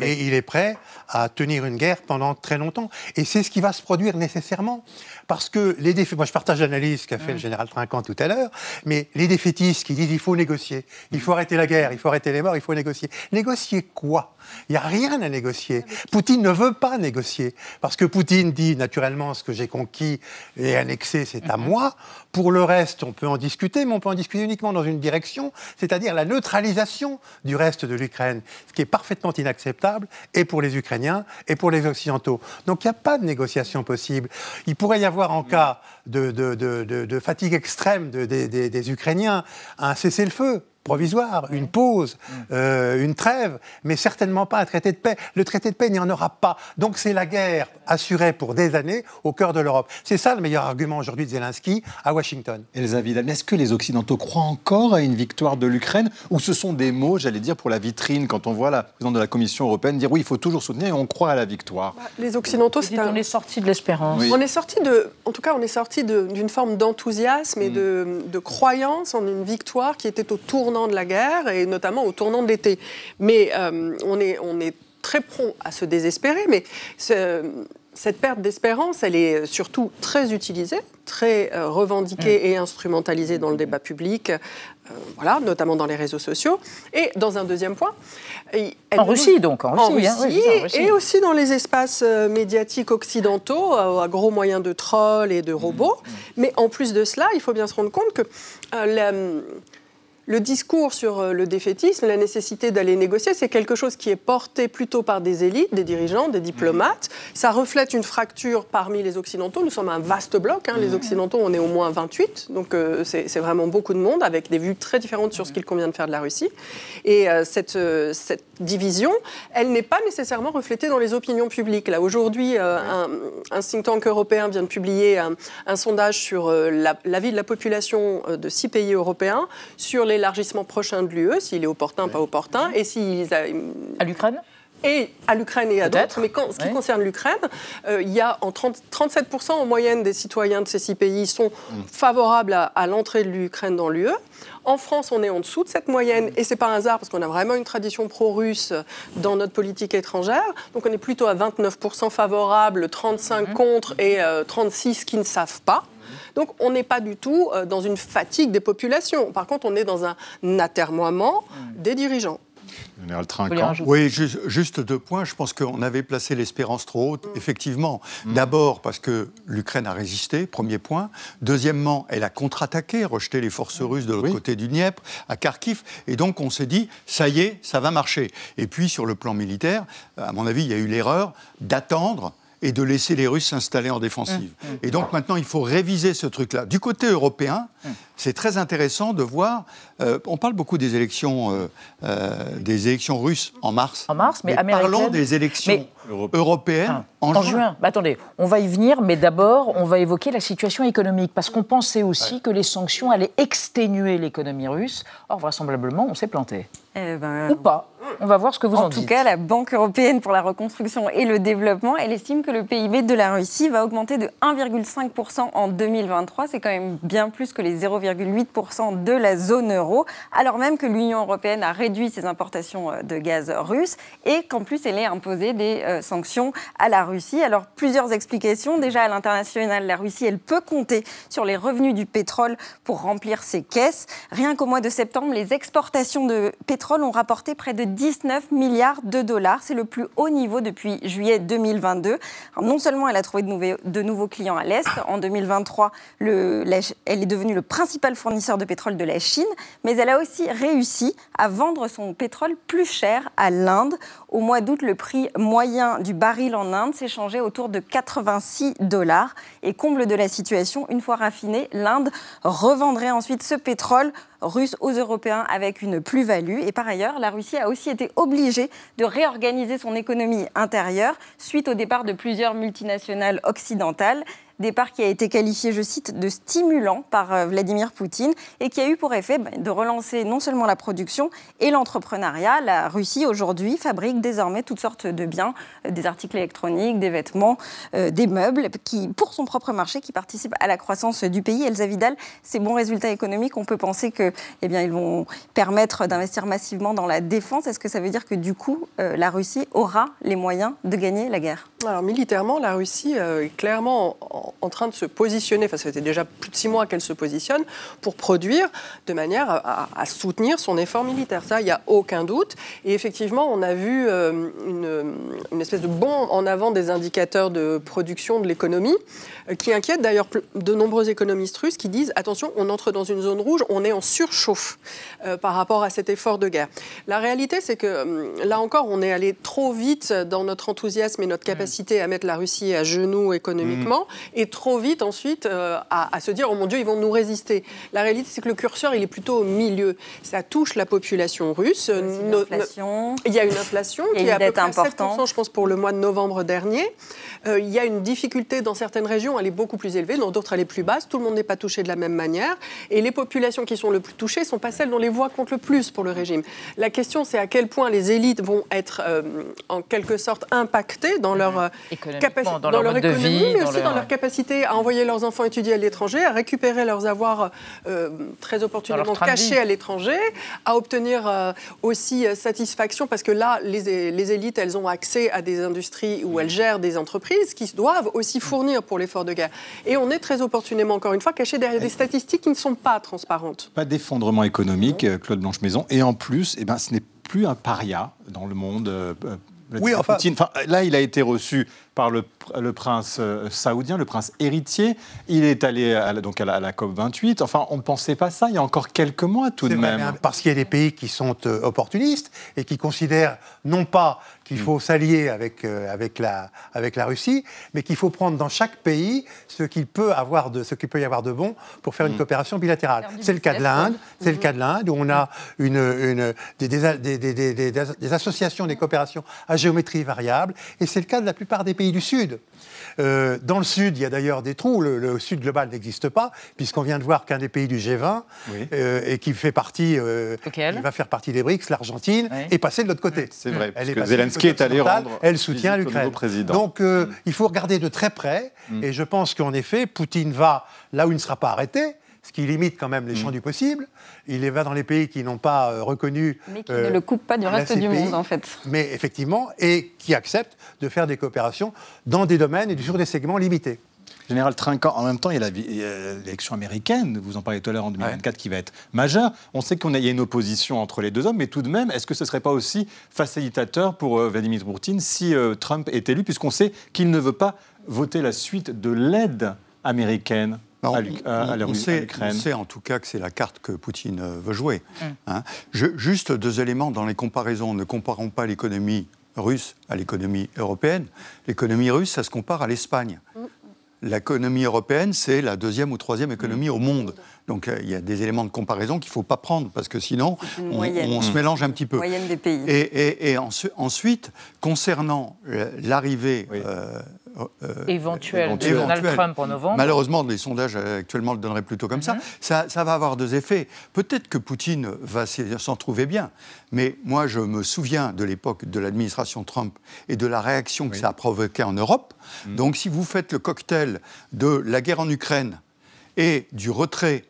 Et il est prêt à tenir une guerre pendant très longtemps. Et c'est ce qui va se produire nécessairement. Parce que les défaitistes, moi je partage l'analyse qu'a fait le mhm. général Trinquant tout à l'heure, mais les défaitistes qui disent il faut négocier, il faut arrêter la guerre, il faut arrêter les morts, il faut négocier. Négocier quoi? Il n'y a rien à négocier. Poutine ne veut pas négocier. Parce que Poutine dit naturellement ce que j'ai conquis et annexé, c'est à mhm. moi. Pour le reste, on peut en discuter, mais on peut en discuter uniquement dans une direction, c'est-à-dire la neutralisation du reste de l'Ukraine, ce qui est parfaitement inacceptable, et pour les Ukrainiens, et pour les Occidentaux. Donc il n'y a pas de négociation possible. Il pourrait y avoir, en cas de, fatigue extrême des Ukrainiens, un cessez-le-feu provisoire, une pause, mm. euh, une trêve, mais certainement pas un traité de paix. Le traité de paix, il n'y en aura pas. Donc c'est la guerre assurée pour des années au cœur de l'Europe. C'est ça le meilleur argument aujourd'hui de Zelensky à Washington. Elisabeth, est-ce que les Occidentaux croient encore à une victoire de l'Ukraine ou ce sont des mots, j'allais dire, pour la vitrine quand on voit la présidente de la Commission européenne dire oui, il faut toujours soutenir et on croit à la victoire bah, Les Occidentaux, c'est On est sorti de l'espérance. On est sorti de, en tout cas, on est sorti d'une forme d'enthousiasme et mm. de, de croyance en une victoire qui était au tournant de la guerre et notamment au tournant de l'été. Mais euh, on, est, on est très prompt à se désespérer, mais cette perte d'espérance, elle est surtout très utilisée, très euh, revendiquée mm. et instrumentalisée dans le débat public, euh, voilà, notamment dans les réseaux sociaux. Et dans un deuxième point, en Russie donc, en Russie, hein, et aussi dans les espaces médiatiques occidentaux, à gros moyens de trolls et de robots. Mm. Mais en plus de cela, il faut bien se rendre compte que la le discours sur euh, le défaitisme, la nécessité d'aller négocier, c'est quelque chose qui est porté plutôt par des élites, des dirigeants, des diplomates. Ça reflète une fracture parmi les Occidentaux. Nous sommes un vaste bloc. Hein. Les Occidentaux, on est au moins 28. Donc euh, c'est vraiment beaucoup de monde avec des vues très différentes sur ce qu'il convient de faire de la Russie. Et euh, cette, cette, division, elle n'est pas nécessairement reflétée dans les opinions publiques. Là, aujourd'hui, un, think tank européen vient de publier un, sondage sur l'avis de la population de six pays européens sur les l'élargissement prochain de l'UE, s'il est opportun, pas opportun, et s'ils... À l'Ukraine et à l'Ukraine et à d'autres. Mais quand, ce qui concerne l'Ukraine, euh, il y a en 30, 37% en moyenne des citoyens de ces six pays sont mm. favorables à, l'entrée de l'Ukraine dans l'UE. En France, on est en dessous de cette moyenne, et c'est pas un hasard parce qu'on a vraiment une tradition pro-russe dans notre politique étrangère. Donc on est plutôt à 29% favorables, 35 mm-hmm. contre et 36 euh, qui ne savent pas. Donc on n'est pas du tout euh, dans une fatigue des populations. Par contre, on est dans un atermoiement des dirigeants. Général Trinquant. Oui, juste, deux points. Je pense qu'on avait placé l'espérance trop haute. Effectivement, mm. d'abord parce que l'Ukraine a résisté, premier point. Deuxièmement, elle a contre-attaqué, rejeté les forces russes de l'autre côté du Dniepr, à Kharkiv. Et donc on s'est dit, ça y est, ça va marcher. Et puis sur le plan militaire, à mon avis, il y a eu l'erreur d'attendre et de laisser les Russes s'installer en défensive. Mmh, mmh. Et donc maintenant, il faut réviser ce truc-là. Du côté européen, mmh. C'est très intéressant de voir. Euh, on parle beaucoup des élections, euh, euh, des élections russes en mars. En mars, mais, mais parlons des élections européennes en, en, juin. Bah, attendez, on va y venir, mais d'abord, on va évoquer la situation économique, parce qu'on pensait aussi que les sanctions allaient exténuer l'économie russe. Or, vraisemblablement, on s'est planté. Eh ben, Ou pas. On va voir ce que vous en, dites. En tout cas, la Banque européenne pour la reconstruction et le développement, elle estime que le PIB de la Russie va augmenter de 1,5% en 2023. C'est quand même bien plus que les 0,8% de la zone euro, alors même que l'Union européenne a réduit ses importations euh, de gaz russe et qu'en plus elle ait imposé des euh, sanctions à la Russie. Alors plusieurs explications. Déjà à l'international, la Russie, elle peut compter sur les revenus du pétrole pour remplir ses caisses. Rien qu'au mois de septembre, les exportations de pétrole ont rapporté près de 19 milliards de dollars. C'est le plus haut niveau depuis juillet 2022. non seulement elle a trouvé de, nouveaux, clients à l'Est, en 2023, elle est devenue le principal fournisseur de pétrole de la Chine, mais elle a aussi réussi à vendre son pétrole plus cher à l'Inde. Au mois d'août, le prix moyen du baril en Inde s'échangeait autour de 86 dollars. Et comble de la situation, une fois raffiné, l'Inde revendrait ensuite ce pétrole russe aux Européens avec une plus-value. Et par ailleurs, la Russie a aussi été obligée de réorganiser son économie intérieure suite au départ de plusieurs multinationales occidentales départ qui a été qualifié, je cite, de stimulant par euh, Vladimir Poutine et qui a eu pour effet bah, de relancer non seulement la production et l'entrepreneuriat. La Russie, aujourd'hui, fabrique désormais toutes sortes de biens, euh, des articles électroniques, des vêtements, euh, des meubles, pour son propre marché, qui participent à la croissance du pays. Elsa Vidal, ces bons résultats économiques, on peut penser que, eh vont permettre d'investir massivement dans la défense. Est-ce que ça veut dire que, du coup, la Russie aura les moyens de gagner la guerre? Alors, militairement, la Russie est clairement en train de se positionner, enfin ça fait déjà plus de six mois qu'elle se positionne, pour produire de manière à, soutenir son effort militaire. Ça, il n'y a aucun doute. Et effectivement, on a vu euh, une, espèce de bond en avant des indicateurs de production de l'économie, euh, qui inquiète d'ailleurs de nombreux économistes russes qui disent, attention, on entre dans une zone rouge, on est en surchauffe euh, par rapport à cet effort de guerre. La réalité, c'est que là encore, on est allé trop vite dans notre enthousiasme et notre capacité à mettre la Russie à genoux économiquement. Mmh. Et trop vite ensuite euh, à, se dire oh mon Dieu ils vont nous résister. La réalité c'est que le curseur il est plutôt au milieu. Ça touche la population russe. il y a une inflation qui est à peu près 7% je pense pour le mois de novembre dernier. Euh, il y a une difficulté dans certaines régions, elle est beaucoup plus élevée, dans d'autres elle est plus basse. Tout le monde n'est pas touché de la même manière. Et les populations qui sont le plus touchées ne sont pas celles dont les voix comptent le plus pour le régime. La question c'est à quel point les élites vont être euh, en quelque sorte impactées dans leur capacité, dans, leur, économie, mais aussi dans leur capacité à envoyer leurs enfants étudier à l'étranger, à récupérer leurs avoirs euh, très opportunément cachés à l'étranger, à obtenir euh, aussi euh, satisfaction, parce que là, les, les, élites, elles ont accès à des industries où elles gèrent des entreprises qui doivent aussi fournir pour l'effort de guerre. Et on est très opportunément, encore une fois, caché derrière des statistiques qui ne sont pas transparentes. Pas d'effondrement économique, Claude Blanche-Maison. Et en plus, eh ben, ce n'est plus un paria dans le monde. Oui, enfin... Poutine, enfin, là, il a été reçu par le, le prince euh, saoudien, le prince héritier. Il est allé à la, donc à la, COP 28. Enfin, on ne pensait pas ça il y a encore quelques mois tout de même. Vrai, parce qu'il y a des pays qui sont euh, opportunistes et qui considèrent non pas qu'il faut s'allier avec, euh, avec, la, avec la Russie, mais qu'il faut prendre dans chaque pays ce qu'il peut, avoir de, ce qu'il peut y avoir de bon pour faire une mm. coopération bilatérale. C'est le cas de l'Inde, c'est le cas de l'Inde où on a une, une des, des, des, des, associations des coopérations à géométrie variable, et c'est le cas de la plupart des pays du Sud. Euh, dans le Sud, il y a d'ailleurs des trous. Le, Sud global n'existe pas, puisqu'on vient de voir qu'un des pays du G20, euh, et qui fait partie, euh, qui va faire partie des BRICS, l'Argentine, est passé de l'autre côté. C'est vrai, parce que Zelensky est allé rendre Elle soutient l'Ukraine. Donc, mm. il faut regarder de très près, mm. et je pense qu'en effet, Poutine va là où il ne sera pas arrêté, ce qui limite quand même les champs mm. du possible. Il va dans les pays qui n'ont pas euh, reconnu. Mais qui ne le coupe pas du reste du monde, en fait. Mais effectivement, et qui acceptent de faire des coopérations dans des domaines et sur des segments limités. Général Trinquant, en même temps, il y a l'élection américaine, vous en parlez tout à l'heure en 2024, qui va être majeure. On sait qu'il y a une opposition entre les deux hommes, mais tout de même, est-ce que ce ne serait pas aussi facilitateur pour euh, Vladimir Poutine si euh, Trump est élu, puisqu'on sait qu'il ne veut pas voter la suite de l'aide américaine? On, sait, en tout cas que c'est la carte que Poutine euh, veut jouer. Mm. Hein. juste deux éléments dans les comparaisons. Ne comparons pas l'économie russe à l'économie européenne. L'économie russe, ça se compare à l'Espagne. Mm. L'économie européenne, c'est la deuxième ou troisième économie mm. au monde. Donc euh, il y a des éléments de comparaison qu'il ne faut pas prendre parce que sinon on, se mélange un petit peu. Moyenne des pays. Et, ensuite, concernant euh, l'arrivée euh, éventuel, de Donald Trump en novembre. Malheureusement, les sondages euh, actuellement le donneraient plutôt comme ça. Mhm. ça. ça. va avoir deux effets. Peut-être que Poutine va s'en trouver bien, mais moi je me souviens de l'époque de l'administration Trump et de la réaction que ça a provoqué en Europe. Mhm. Donc si vous faites le cocktail de la guerre en Ukraine et du retrait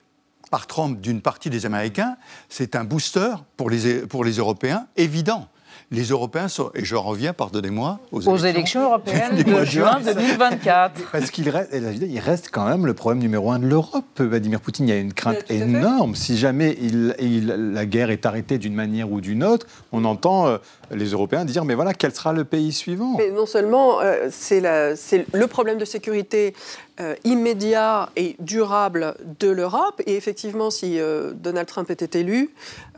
par Trump d'une partie des Américains, c'est un booster pour les, pour les Européens évident les Européens sont, et je reviens, pardonnez-moi, aux, élections, européennes de juin 2024. Parce qu'il reste, il reste quand même le problème numéro un de l'Europe. Vladimir Poutine, il y a une crainte énorme. Si jamais il, la guerre est arrêtée d'une manière ou d'une autre, on entend euh, les Européens dire mais voilà, quel sera le pays suivant? Mais non seulement euh, c'est le problème de sécurité euh, immédiat et durable de l'Europe. Et effectivement, si euh, Donald Trump était élu,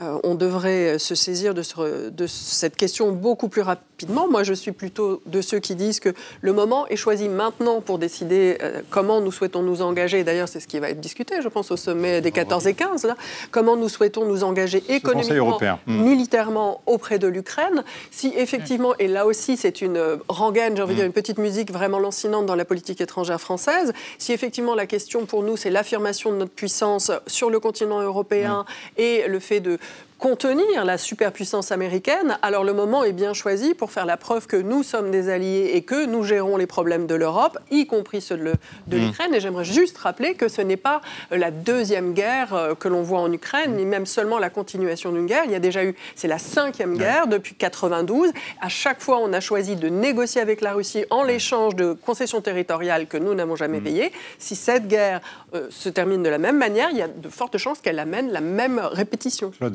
euh, on devrait se saisir de, de, cette question beaucoup plus rapidement. Moi, je suis plutôt de ceux qui disent que le moment est choisi maintenant pour décider comment nous souhaitons nous engager. D'ailleurs, c'est ce qui va être discuté, je pense, au sommet des 14 et 15. Là. Comment nous souhaitons nous engager économiquement, hmm. militairement auprès de l'Ukraine. Si effectivement, et là aussi, c'est une rengaine, j'ai envie de dire, hmm. une petite musique vraiment lancinante dans la politique étrangère française, si effectivement la question pour nous, c'est l'affirmation de notre puissance sur le continent européen mm. et le fait de contenir la superpuissance américaine, alors le moment est bien choisi pour faire la preuve que nous sommes des alliés et que nous gérons les problèmes de l'Europe, y compris ceux de mm. l'Ukraine. Et j'aimerais juste rappeler que ce n'est pas euh, la deuxième guerre euh, que l'on voit en Ukraine, ni même seulement la continuation d'une guerre. Il y a déjà eu, c'est la cinquième guerre depuis 92. À chaque fois, on a choisi de négocier avec la Russie en l'échange de concessions territoriales que nous n'avons jamais mm. payées. Si cette guerre euh, se termine de la même manière, il y a de fortes chances qu'elle amène la même répétition. Claude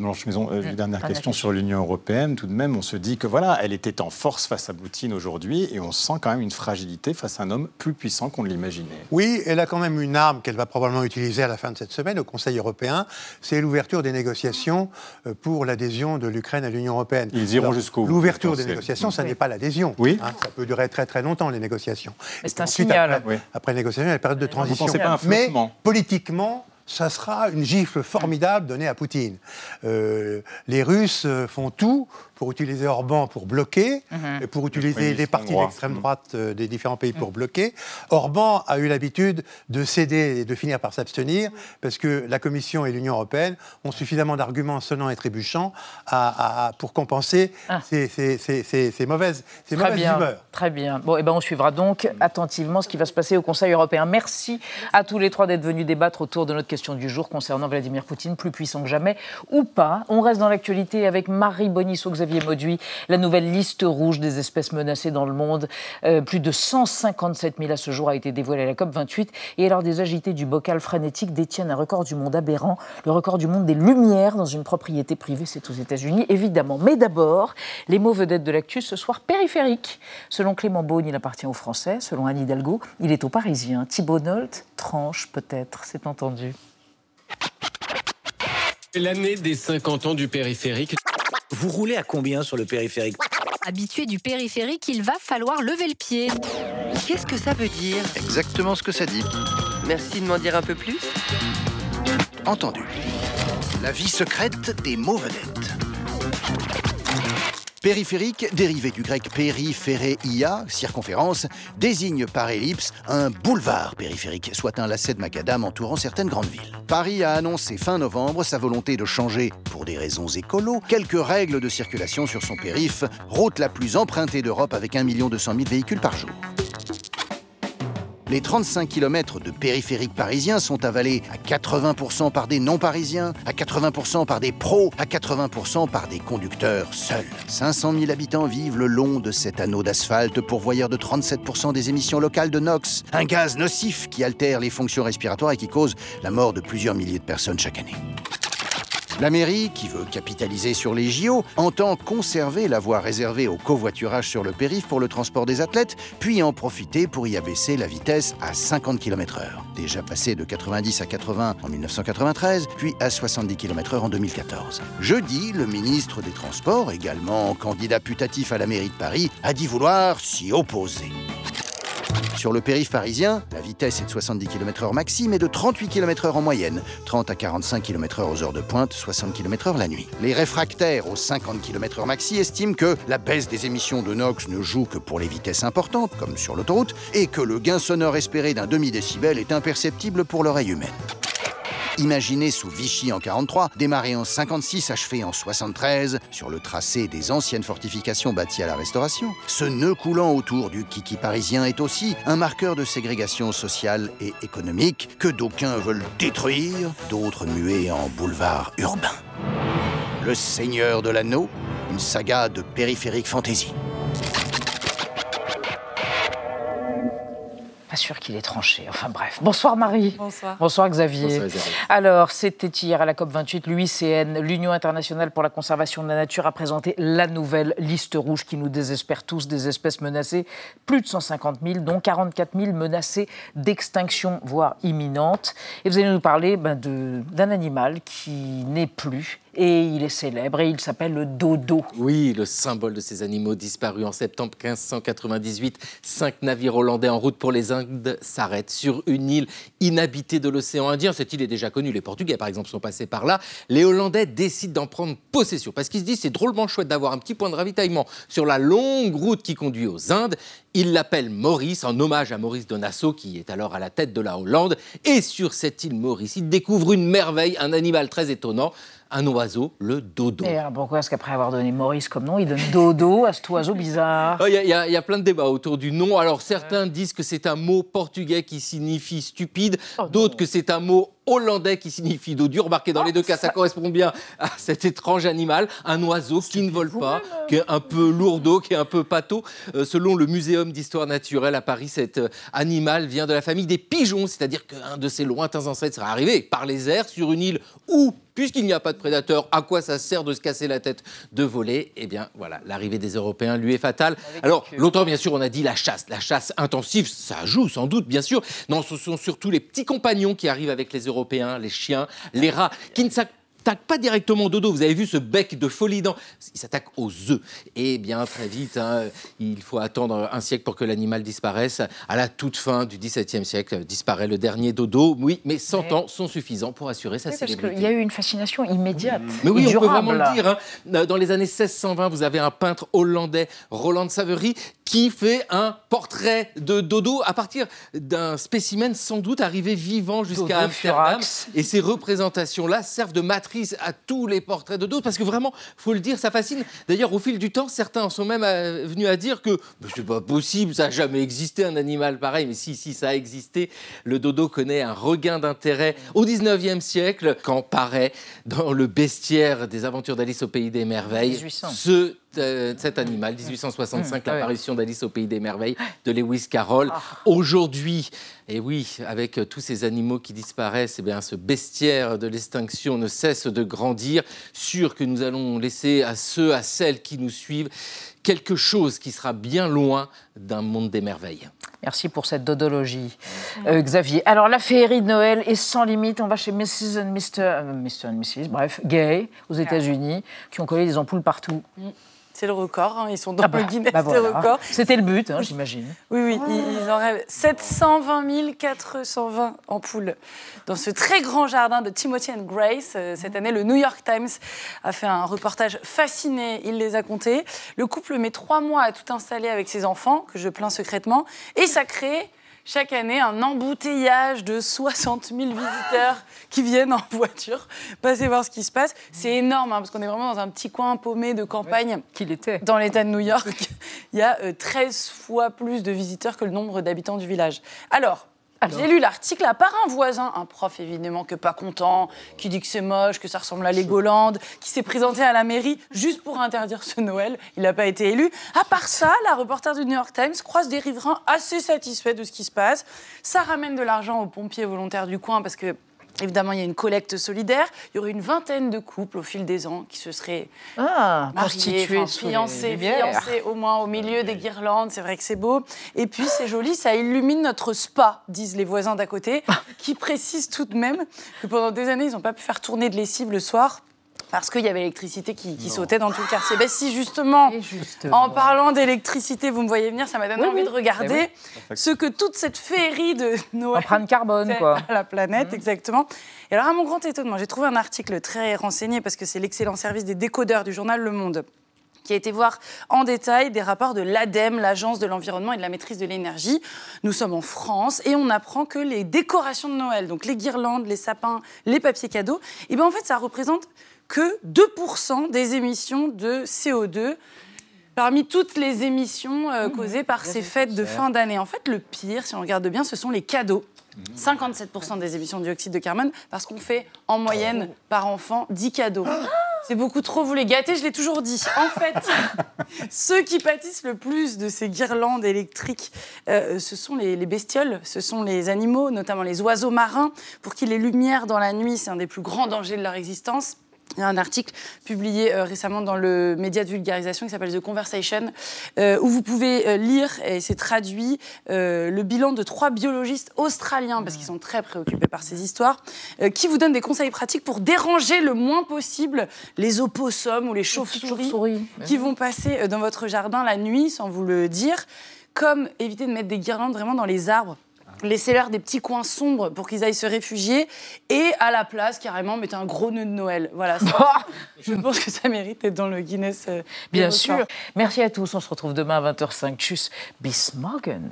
euh, une dernière question sur l'Union européenne. Tout de même, on se dit que voilà, elle était en force face à Poutine aujourd'hui et on sent quand même une fragilité face à un homme plus puissant qu'on ne l'imaginait. Oui, elle a quand même une arme qu'elle va probablement utiliser à la fin de cette semaine au Conseil européen. C'est l'ouverture des négociations euh, pour l'adhésion de l'Ukraine à l'Union européenne. Ils iront jusqu'au bout. L'ouverture des négociations, ça n'est pas l'adhésion. Oui. Hein, ça peut durer très très longtemps les négociations. C'est un signal. Après, après les négociations, il y a une période de transition. Pas un Mais politiquement, ça sera une gifle formidable donnée à Poutine. Euh, les Russes euh, font tout pour utiliser Orban pour bloquer, mhm. et pour utiliser les partis d'extrême mhm. droite euh, des différents pays pour mhm. bloquer. Orban a eu l'habitude de céder et de finir par s'abstenir, parce que la Commission et l'Union européenne ont suffisamment d'arguments sonnants et trébuchants à, pour compenser ah. ces, mauvaises, ces très bien, humeurs. Très bien. Bon, et eh ben on suivra donc attentivement ce qui va se passer au Conseil européen. Merci à tous les trois d'être venus débattre autour de notre question du jour concernant Vladimir Poutine, plus puissant que jamais ou pas. On reste dans l'actualité avec Marie Bonisseau, Xavier La nouvelle liste rouge des espèces menacées dans le monde. Euh, plus de 157 000 à ce jour a été dévoilée à la COP28. Et alors des agités du bocal frénétique détiennent un record du monde aberrant, le record du monde des lumières dans une propriété privée, c'est aux États-Unis évidemment. Mais d'abord, les mots vedettes de l'actu ce soir périphérique. Selon Clément Beaune, il appartient aux Français. Selon Anne Hidalgo, il est aux Parisiens. Thibault Nolt tranche peut-être, c'est entendu. L'année des 50 ans du périphérique. Vous roulez à combien sur le périphérique Habitué du périphérique, il va falloir lever le pied. Qu'est-ce que ça veut dire Exactement ce que ça dit. Merci de m'en dire un peu plus. Entendu. La vie secrète des mots vedettes. Périphérique, dérivé du grec ia, circonférence, désigne par ellipse un boulevard périphérique, soit un lacet de macadam entourant certaines grandes villes. Paris a annoncé fin novembre sa volonté de changer, pour des raisons écolo, quelques règles de circulation sur son périph', route la plus empruntée d'Europe avec 1 200 000 véhicules par jour. Les 35 km de périphérique parisien sont avalés à 80% par des non-parisiens, à 80% par des pros, à 80% par des conducteurs seuls. 500 000 habitants vivent le long de cet anneau d'asphalte, pourvoyeur de 37% des émissions locales de NOx, un gaz nocif qui altère les fonctions respiratoires et qui cause la mort de plusieurs milliers de personnes chaque année. La mairie, qui veut capitaliser sur les JO, entend conserver la voie réservée au covoiturage sur le périph' pour le transport des athlètes, puis en profiter pour y abaisser la vitesse à 50 km/h. Déjà passé de 90 à 80 en 1993, puis à 70 km/h en 2014. Jeudi, le ministre des Transports, également candidat putatif à la mairie de Paris, a dit vouloir s'y opposer. Sur le périph' parisien, la vitesse est de 70 km/h maxi, mais de 38 km/h en moyenne, 30 à 45 km/h aux heures de pointe, 60 km/h la nuit. Les réfractaires aux 50 km/h maxi estiment que la baisse des émissions de NOx ne joue que pour les vitesses importantes, comme sur l'autoroute, et que le gain sonore espéré d'un demi-décibel est imperceptible pour l'oreille humaine. Imaginé sous Vichy en 43, démarré en 56, achevé en 73, sur le tracé des anciennes fortifications bâties à la Restauration, ce nœud coulant autour du kiki parisien est aussi un marqueur de ségrégation sociale et économique que d'aucuns veulent détruire, d'autres muer en boulevard urbain. Le Seigneur de l'Anneau, une saga de périphérique fantaisie. Pas sûr qu'il est tranché. Enfin bref. Bonsoir Marie. Bonsoir. Bonsoir Xavier. Alors, c'était hier à la COP28, l'UICN, l'Union internationale pour la conservation de la nature, a présenté la nouvelle liste rouge qui nous désespère tous des espèces menacées. Plus de 150 000, dont 44 000 menacées d'extinction, voire imminente. Et vous allez nous parler ben, d'un animal qui n'est plus et il est célèbre et il s'appelle le dodo. Oui, le symbole de ces animaux disparus en septembre 1598. Cinq navires hollandais en route pour les Indes s'arrêtent sur une île inhabitée de l'océan Indien. Cette île est déjà connue, les Portugais par exemple sont passés par là. Les Hollandais décident d'en prendre possession parce qu'ils se disent c'est drôlement chouette d'avoir un petit point de ravitaillement sur la longue route qui conduit aux Indes. Ils l'appellent Maurice en hommage à Maurice de Nassau qui est alors à la tête de la Hollande. Et sur cette île Maurice, ils découvrent une merveille, un animal très étonnant un oiseau, le dodo. Et alors pourquoi est-ce qu'après avoir donné Maurice comme nom, il donne dodo à cet oiseau bizarre oh, Il y, a plein de débats autour du nom. Alors certains disent que c'est un mot portugais qui signifie stupide, oh, d'autres que c'est un mot hollandais qui signifie dodu. Remarquez, dans les deux cas, ça correspond bien à cet étrange animal, un oiseau qui ne vole pas, qui est un peu lourdeau, qui est un peu pâteau. Euh, selon le Muséum d'histoire naturelle à Paris, cet euh, animal vient de la famille des pigeons, c'est-à-dire qu'un de ses lointains ancêtres serait arrivé par les airs sur une île où puisqu'il n'y a pas de prédateurs, à quoi ça sert de se casser la tête de voler? Eh bien, voilà, l'arrivée des Européens lui est fatale. Alors, longtemps, bien sûr, on a dit la chasse. La chasse intensive, ça joue sans doute, bien sûr. Non, ce sont surtout les petits compagnons qui arrivent avec les Européens, les chiens, les rats, qui ne s'attaque pas directement au dodo. Vous avez vu ce bec de folie dent Il s'attaque aux œufs. Et bien très vite, hein, il faut attendre un siècle pour que l'animal disparaisse. À la toute fin du XVIIe siècle, disparaît le dernier dodo. Oui, mais 100 ans sont suffisants pour assurer sa oui, célébrité. Parce qu'il y a eu une fascination immédiate. Mais oui, on peut vraiment le dire. Hein. Dans les années 1620, vous avez un peintre hollandais, Roland Savery, qui fait un portrait de dodo à partir d'un spécimen sans doute arrivé vivant jusqu'à Amsterdam. Et ces représentations-là servent de matrice actrice à tous les portraits de dos, parce que vraiment, faut le dire, ça fascine. D'ailleurs, au fil du temps, certains en sont même euh, venus à dire que c'est pas possible, ça n'a jamais existé un animal pareil. Mais si, si, ça a existé. Le dodo connaît un regain d'intérêt au 19e siècle, quand paraît dans le bestiaire des aventures d'Alice au Pays des Merveilles ce euh, cet animal, 1865, mmh, l'apparition d'Alice au Pays des Merveilles de Lewis Carroll. Ah. Aujourd'hui, et oui, avec tous ces animaux qui disparaissent, eh bien, ce bestiaire de l'extinction ne cesse de grandir. Sûr que nous allons laisser à ceux, à celles qui nous suivent, quelque chose qui sera bien loin d'un monde des merveilles. Merci pour cette dodologie, euh, Xavier. Alors, la féerie de Noël est sans limite. On va chez Mrs. and Mr. Euh, Mr. and Mrs. Bref, Gay, aux États-Unis, qui ont collé des ampoules partout. Mm. C'est le record, hein. ils sont dans ah bah, le Guinness bah records. C'était le but, hein, j'imagine. Oui, oui, ils, en rêvent. 720 420 ampoules dans ce très grand jardin de Timothy and Grace. Euh, cette année, le New York Times a fait un reportage fasciné, il les a comptés. Le couple met trois mois à tout installer avec ses enfants, que je plains secrètement, et ça crée chaque année un embouteillage de 60 000 visiteurs qui viennent en voiture passer voir ce qui se passe. C'est énorme, hein, parce qu'on est vraiment dans un petit coin paumé de campagne. Qu'il était. Dans l'État de New York. Il y a 13 euh, fois plus de visiteurs que le nombre d'habitants du village. Alors, j'ai lu l'article là par un voisin, un prof évidemment que pas content, qui dit que c'est moche, que ça ressemble à Legoland, qui s'est présenté à la mairie juste pour interdire ce Noël. Il n'a pas été élu. À part ça, la reporter du New York Times croise des riverains assez satisfaits de ce qui se passe. Ça ramène de l'argent aux pompiers volontaires du coin parce que Évidemment, il y a une collecte solidaire. Il y aurait une vingtaine de couples au fil des ans qui se seraient ah, mariés, fiancés, fiancés, au moins au milieu des guirlandes. C'est vrai que c'est beau. Et puis, c'est joli, ça illumine notre spa, disent les voisins d'à côté, qui précisent tout de même que pendant des années, ils n'ont pas pu faire tourner de lessive le soir parce qu'il y avait l'électricité qui, sautait dans tout le quartier. Ben si justement, en parlant d'électricité, vous me voyez venir, ça m'a donné envie de regarder ben ce que toute cette féerie de Noël de carbone quoi. à la planète, mmh. exactement. Et alors à mon grand étonnement, j'ai trouvé un article très renseigné parce que c'est l'excellent service des décodeurs du journal Le Monde qui a été voir en détail des rapports de l'ADEME, l'Agence de l'environnement et de la maîtrise de l'énergie. Nous sommes en France et on apprend que les décorations de Noël, donc les guirlandes, les sapins, les papiers cadeaux, et eh ben en fait ça représente que 2% des émissions de CO2 parmi toutes les émissions euh, causées par ces fêtes de fin d'année. En fait, le pire, si on regarde bien, ce sont les cadeaux. 57% mmh. des émissions de dioxyde de carbone, parce qu'on fait en moyenne par enfant 10 cadeaux. C'est beaucoup trop, vous les gâtez, je l'ai toujours dit. En fait, ceux qui pâtissent le plus de ces guirlandes électriques, euh, ce sont les, les, bestioles, ce sont les animaux, notamment les oiseaux marins, pour qui les lumières dans la nuit, c'est un des plus grands dangers de leur existence. Il y a un article publié euh, récemment dans le média de vulgarisation qui s'appelle The Conversation, euh, où vous pouvez euh, lire, et c'est traduit, le bilan de trois biologistes australiens, parce qu'ils sont très préoccupés par ces histoires, qui vous donnent des conseils pratiques pour déranger le moins possible les opossums ou les chauves-souris qui vont passer dans votre jardin la nuit sans vous le dire, comme éviter de mettre des guirlandes vraiment dans les arbres Laissez-leur des petits coins sombres pour qu'ils aillent se réfugier. Et à la place, carrément, mettez un gros nœud de Noël. Voilà. je pense que ça mérite d'être dans le Guinness. Euh, Bien sûr. Merci à tous. On se retrouve demain à 20h05. Tchuss. Bis morgen.